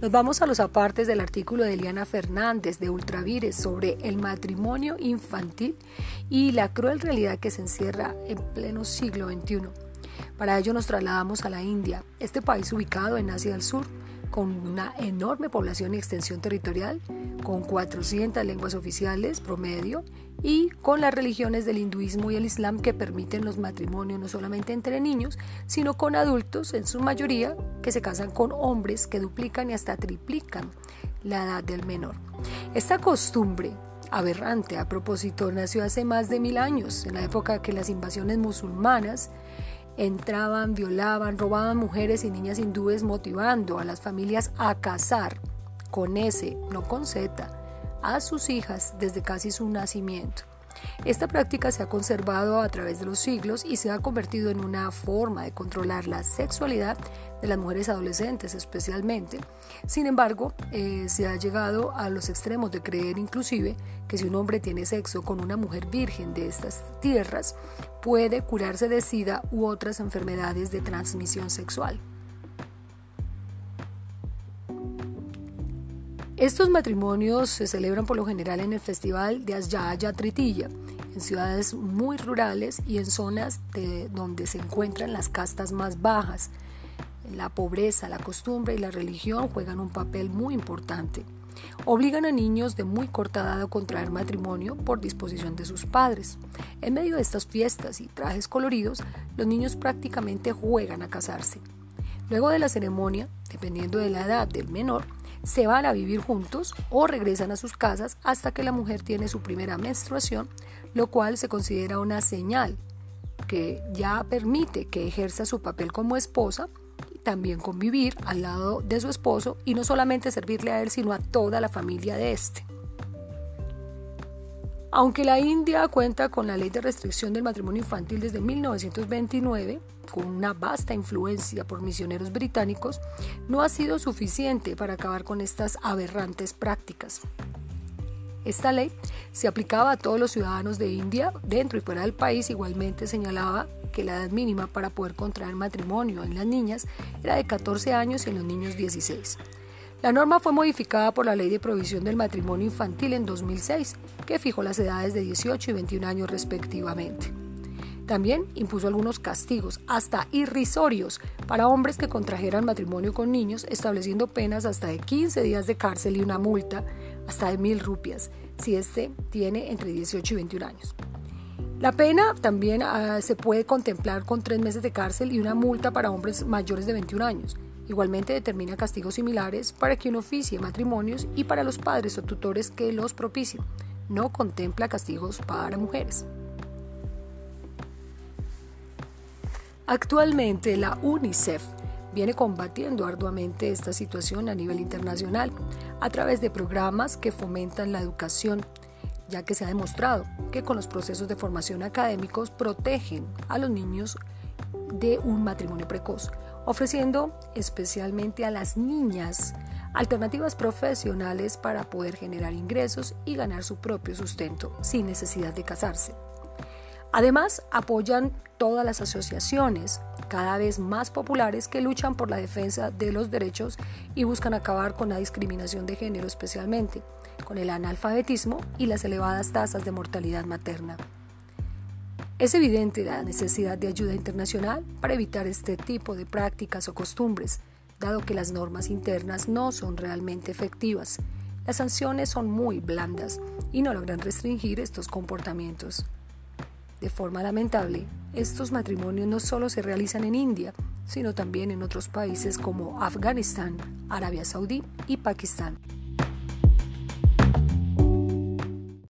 Nos vamos a los apartes del artículo de Eliana Fernández de Ultravires sobre el matrimonio infantil y la cruel realidad que se encierra en pleno siglo XXI. Para ello nos trasladamos a la India, este país ubicado en Asia del Sur, con una enorme población y extensión territorial, con 400 lenguas oficiales promedio y con las religiones del hinduismo y el islam que permiten los matrimonios no solamente entre niños, sino con adultos, en su mayoría, que se casan con hombres que duplican y hasta triplican la edad del menor. Esta costumbre aberrante a propósito nació hace más de mil años, en la época que las invasiones musulmanas entraban, violaban, robaban mujeres y niñas hindúes motivando a las familias a casar con S, no con Z, a sus hijas desde casi su nacimiento. Esta práctica se ha conservado a través de los siglos y se ha convertido en una forma de controlar la sexualidad de las mujeres adolescentes especialmente. Sin embargo, eh, se ha llegado a los extremos de creer inclusive que si un hombre tiene sexo con una mujer virgen de estas tierras, puede curarse de sida u otras enfermedades de transmisión sexual. Estos matrimonios se celebran por lo general en el festival de Asyaya Tritilla, en ciudades muy rurales y en zonas donde se encuentran las castas más bajas. La pobreza, la costumbre y la religión juegan un papel muy importante. Obligan a niños de muy corta edad a contraer matrimonio por disposición de sus padres. En medio de estas fiestas y trajes coloridos, los niños prácticamente juegan a casarse. Luego de la ceremonia, dependiendo de la edad del menor, se van a vivir juntos o regresan a sus casas hasta que la mujer tiene su primera menstruación, lo cual se considera una señal que ya permite que ejerza su papel como esposa y también convivir al lado de su esposo y no solamente servirle a él, sino a toda la familia de este. Aunque la India cuenta con la ley de restricción del matrimonio infantil desde 1929, con una vasta influencia por misioneros británicos, no ha sido suficiente para acabar con estas aberrantes prácticas. Esta ley se aplicaba a todos los ciudadanos de India dentro y fuera del país. Igualmente señalaba que la edad mínima para poder contraer matrimonio en las niñas era de 14 años y en los niños 16. La norma fue modificada por la Ley de Provisión del Matrimonio Infantil en 2006, que fijó las edades de 18 y 21 años respectivamente. También impuso algunos castigos, hasta irrisorios, para hombres que contrajeran matrimonio con niños, estableciendo penas hasta de 15 días de cárcel y una multa hasta de mil rupias, si éste tiene entre 18 y 21 años. La pena también ah, se puede contemplar con tres meses de cárcel y una multa para hombres mayores de 21 años. Igualmente determina castigos similares para quien oficie matrimonios y para los padres o tutores que los propicien. No contempla castigos para mujeres. Actualmente la UNICEF viene combatiendo arduamente esta situación a nivel internacional a través de programas que fomentan la educación, ya que se ha demostrado que con los procesos de formación académicos protegen a los niños de un matrimonio precoz ofreciendo especialmente a las niñas alternativas profesionales para poder generar ingresos y ganar su propio sustento sin necesidad de casarse. Además, apoyan todas las asociaciones cada vez más populares que luchan por la defensa de los derechos y buscan acabar con la discriminación de género especialmente, con el analfabetismo y las elevadas tasas de mortalidad materna. Es evidente la necesidad de ayuda internacional para evitar este tipo de prácticas o costumbres, dado que las normas internas no son realmente efectivas. Las sanciones son muy blandas y no logran restringir estos comportamientos. De forma lamentable, estos matrimonios no solo se realizan en India, sino también en otros países como Afganistán, Arabia Saudí y Pakistán.